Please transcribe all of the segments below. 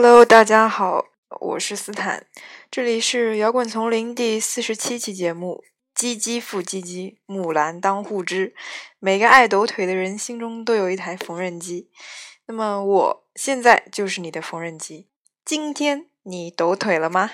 Hello，大家好，我是斯坦，这里是《摇滚丛林》第四十七期节目。唧唧复唧唧，木兰当户织。每个爱抖腿的人心中都有一台缝纫机，那么我现在就是你的缝纫机。今天你抖腿了吗？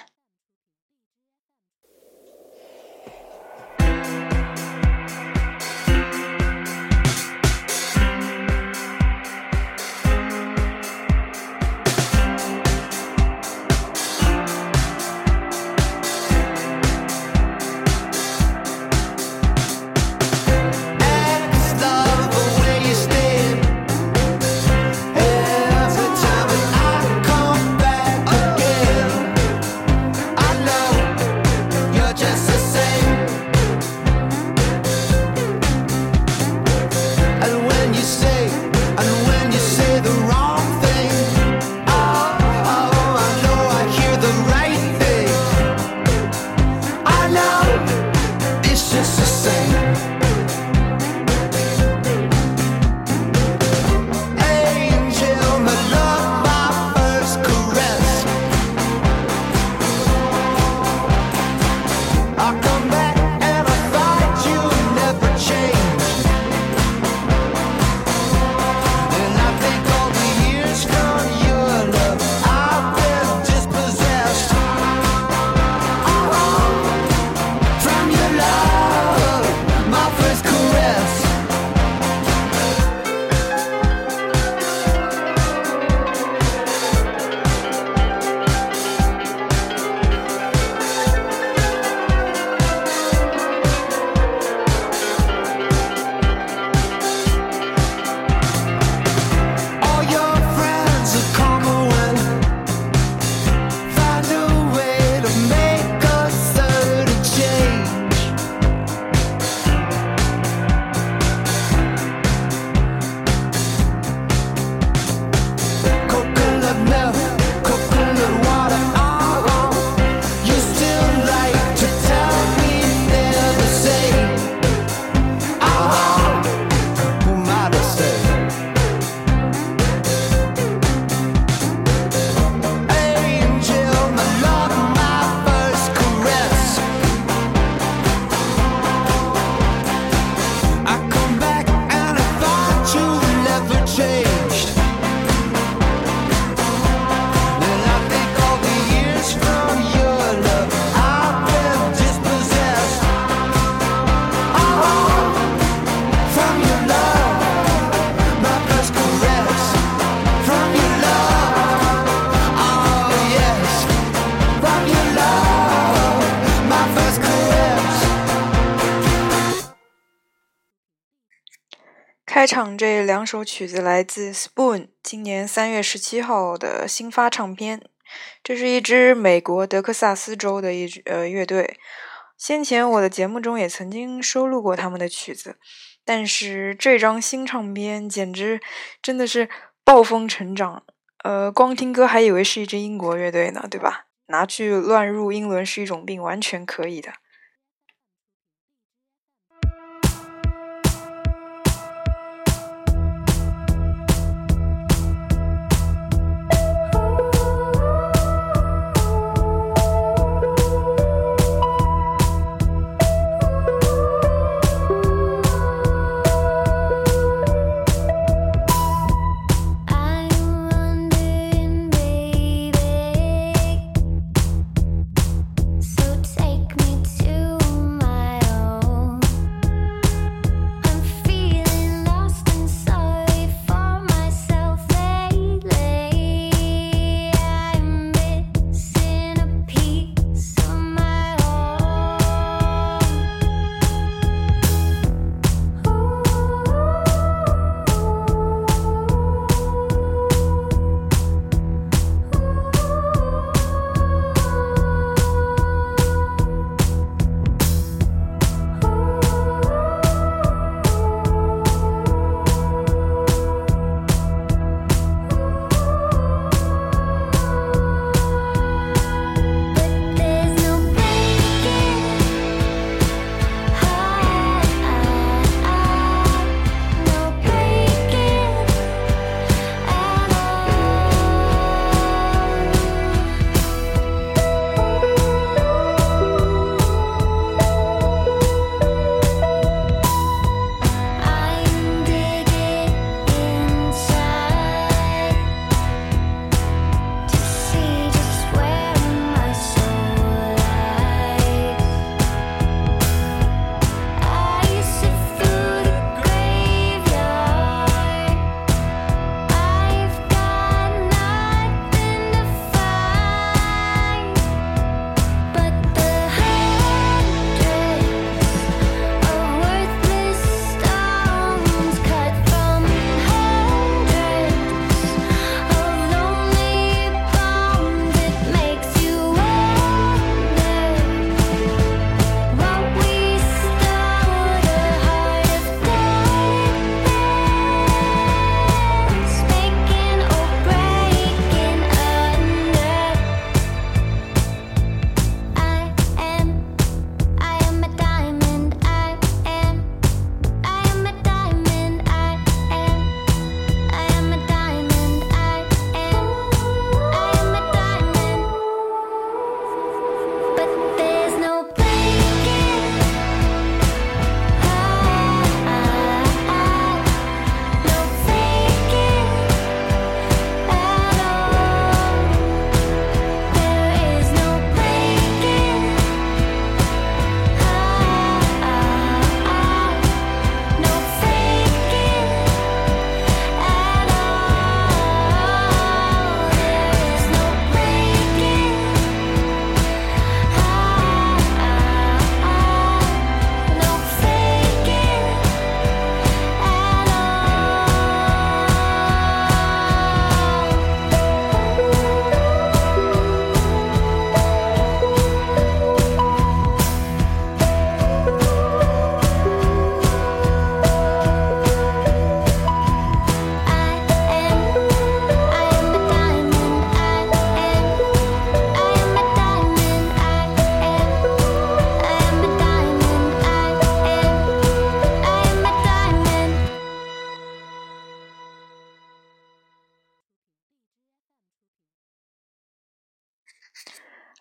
开场这两首曲子来自 Spoon 今年三月十七号的新发唱片。这是一支美国德克萨斯州的一支呃乐队。先前我的节目中也曾经收录过他们的曲子，但是这张新唱片简直真的是暴风成长。呃，光听歌还以为是一支英国乐队呢，对吧？拿去乱入英伦是一种病，完全可以的。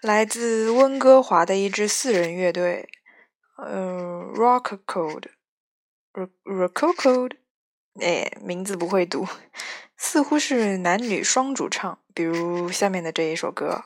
来自温哥华的一支四人乐队，呃，Rock Code，Rock Code，哎，名字不会读，似乎是男女双主唱，比如下面的这一首歌。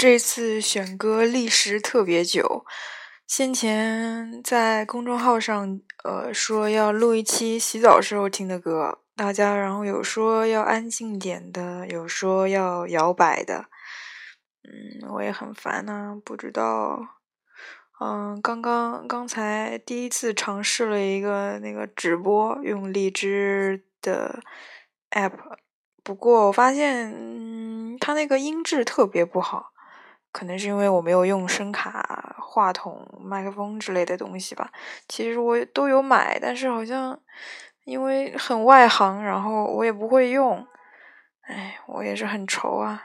这次选歌历时特别久，先前在公众号上，呃，说要录一期洗澡时候听的歌，大家然后有说要安静点的，有说要摇摆的，嗯，我也很烦呐，不知道，嗯，刚刚刚才第一次尝试了一个那个直播，用荔枝的 app。不过我发现，嗯，它那个音质特别不好，可能是因为我没有用声卡、话筒、麦克风之类的东西吧。其实我都有买，但是好像因为很外行，然后我也不会用。哎，我也是很愁啊，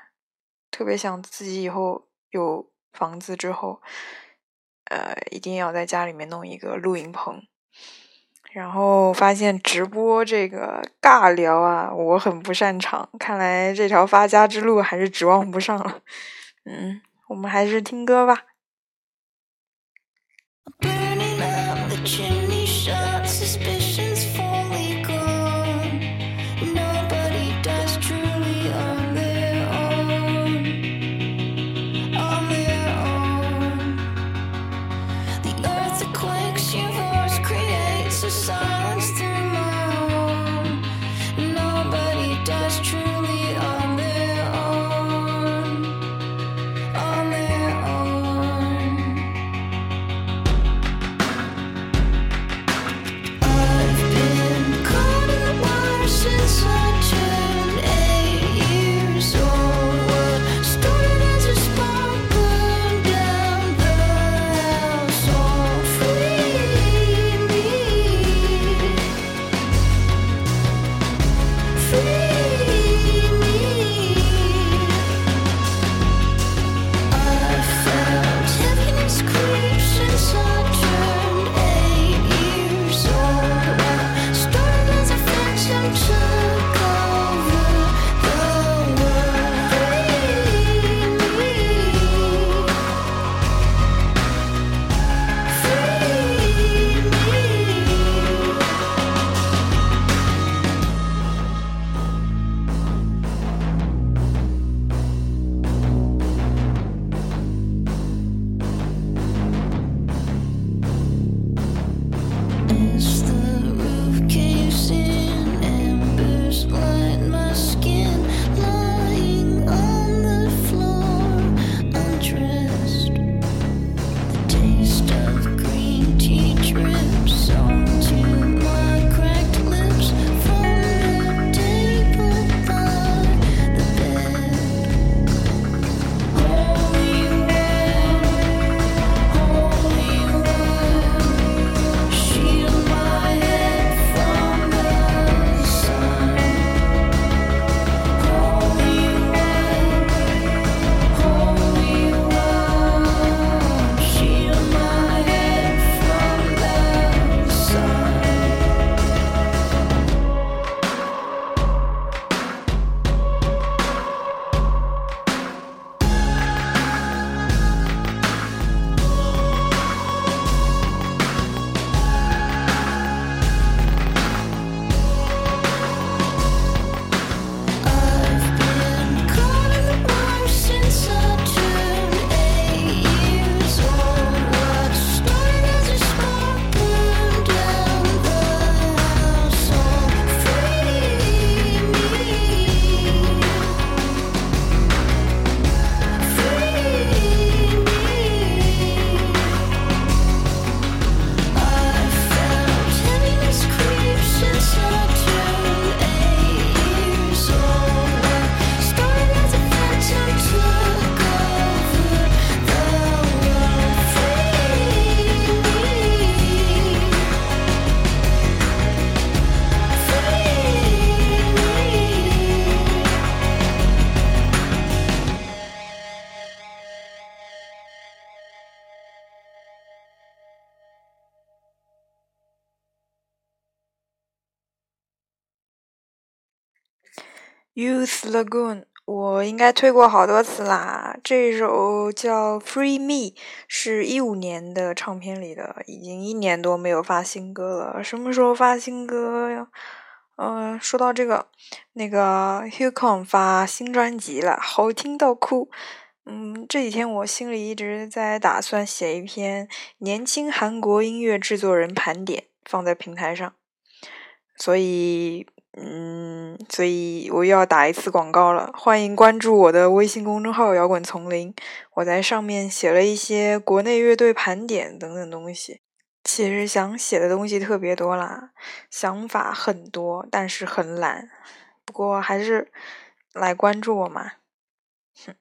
特别想自己以后有房子之后，呃，一定要在家里面弄一个录音棚。然后发现直播这个尬聊啊，我很不擅长。看来这条发家之路还是指望不上了。嗯，我们还是听歌吧。Youth Lagoon，我应该推过好多次啦。这首叫《Free Me》，是一五年的唱片里的，已经一年多没有发新歌了。什么时候发新歌呀？嗯，说到这个，那个 Hucon 发新专辑了，好听到哭。嗯，这几天我心里一直在打算写一篇年轻韩国音乐制作人盘点，放在平台上。所以，嗯，所以我又要打一次广告了。欢迎关注我的微信公众号“摇滚丛林”，我在上面写了一些国内乐队盘点等等东西。其实想写的东西特别多啦，想法很多，但是很懒。不过还是来关注我嘛。哼。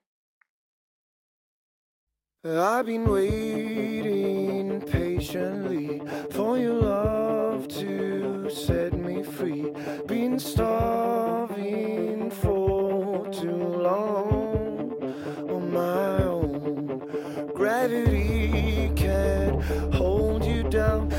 I've been waiting patiently for you love to set me free. Been starving for too long on my own. Gravity can't hold you down,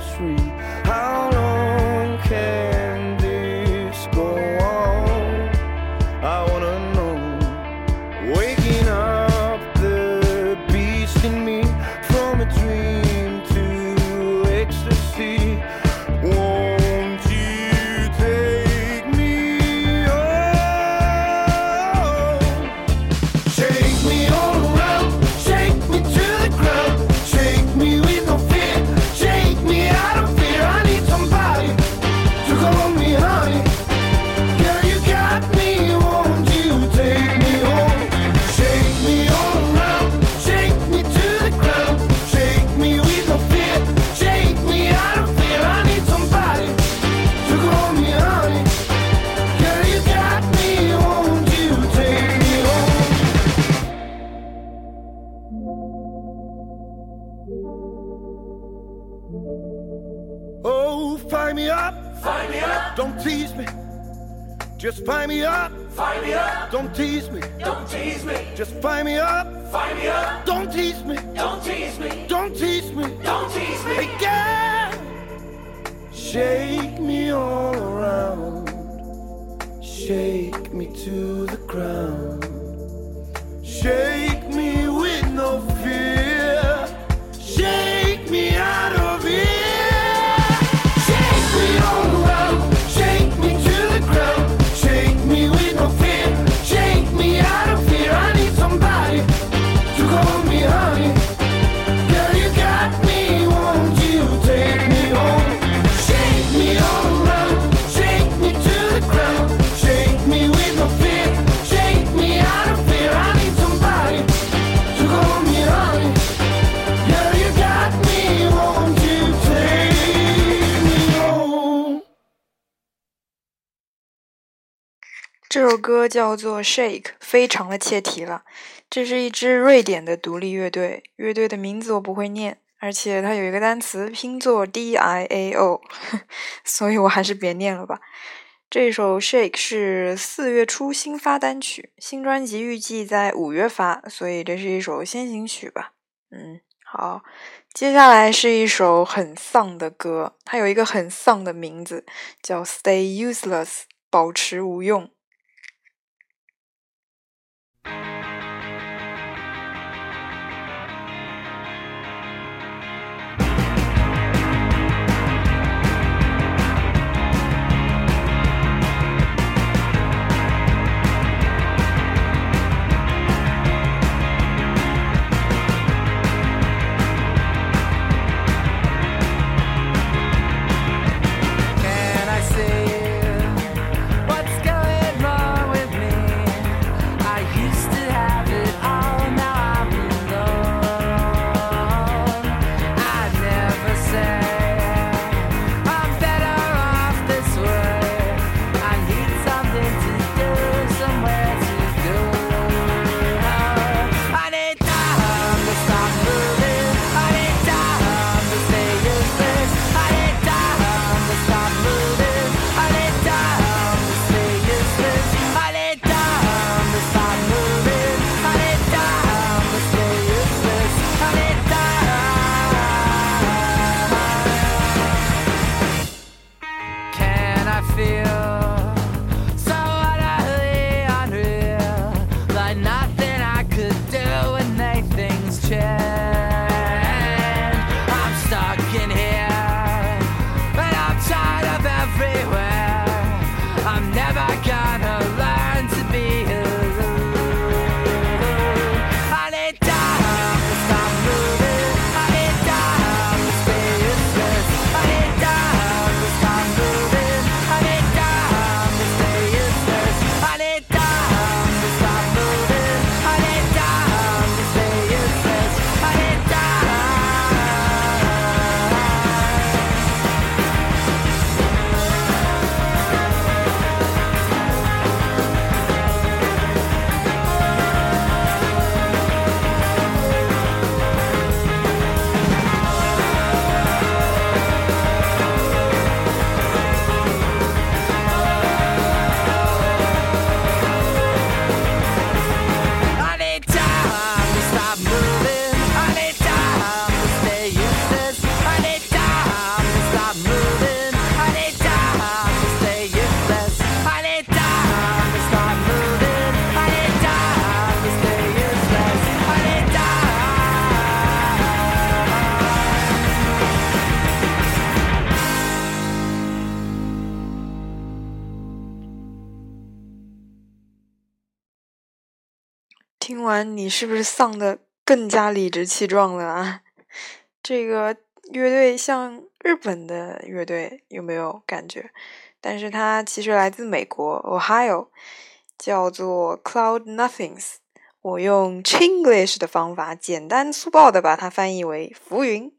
tree. Oh, fire me up. Fire me up, Don't tease me. Just fire me up. fire me up, Don't tease me. don't tease me, Just fire me up. fire me up, Don't tease me. don't tease me, Don't tease me. don't tease me. Hey, girl. Shake me all around. Shake me to the ground. Shake me with no 这首歌叫做《Shake》，非常的切题了。这是一支瑞典的独立乐队，乐队的名字我不会念，而且它有一个单词拼作 D I A O，所以我还是别念了吧。这首《Shake》是四月初新发单曲，新专辑预计在五月发，所以这是一首先行曲吧。嗯，好，接下来是一首很丧的歌，它有一个很丧的名字，叫《Stay Useless》，保持无用。听完你是不是丧的更加理直气壮了啊？这个乐队像日本的乐队，有没有感觉？但是它其实来自美国 Ohio，叫做 Cloud Nothings。我用 Chinglish 的方法，简单粗暴的把它翻译为浮云。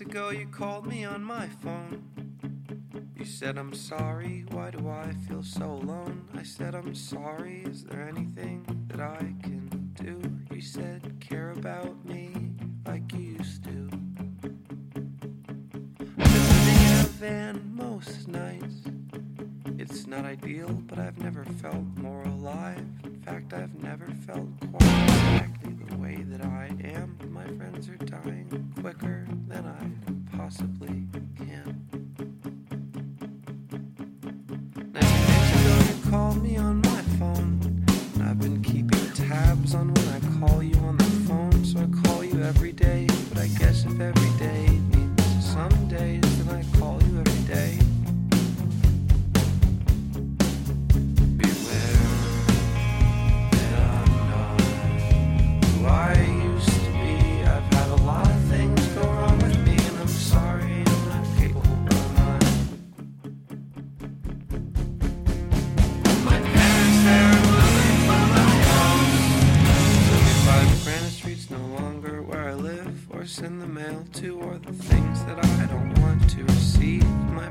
Ago, you called me on my phone. You said, I'm sorry, why do I feel so alone? I said, I'm sorry, is there anything that I can do? You said, care about me like you used to. Living in a van most nights. It's not ideal, but I've never felt more alive. In fact, I've never felt quite exactly the way that I am. My friends are dying quicker than I possibly can. Called me on my phone. And I've been keeping tabs on when I call you on the phone. So I call you every day. But I guess if every day means some days, then I call you every day. Send the mail to, or the things that I don't want to receive. My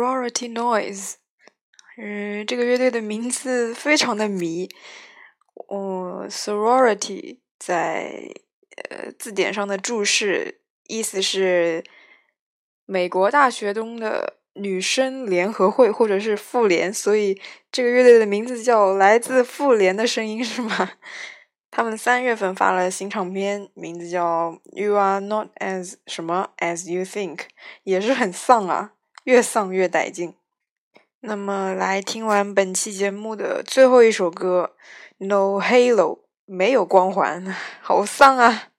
Sorority Noise，嗯，这个乐队的名字非常的迷。哦，sorority 在呃字典上的注释意思是美国大学中的女生联合会或者是妇联，所以这个乐队的名字叫来自妇联的声音是吗？他们三月份发了新唱片，名字叫《You Are Not As 什么 As You Think》，也是很丧啊，越丧越带劲。那么，来听完本期节目的最后一首歌《No Halo》，没有光环，好丧啊！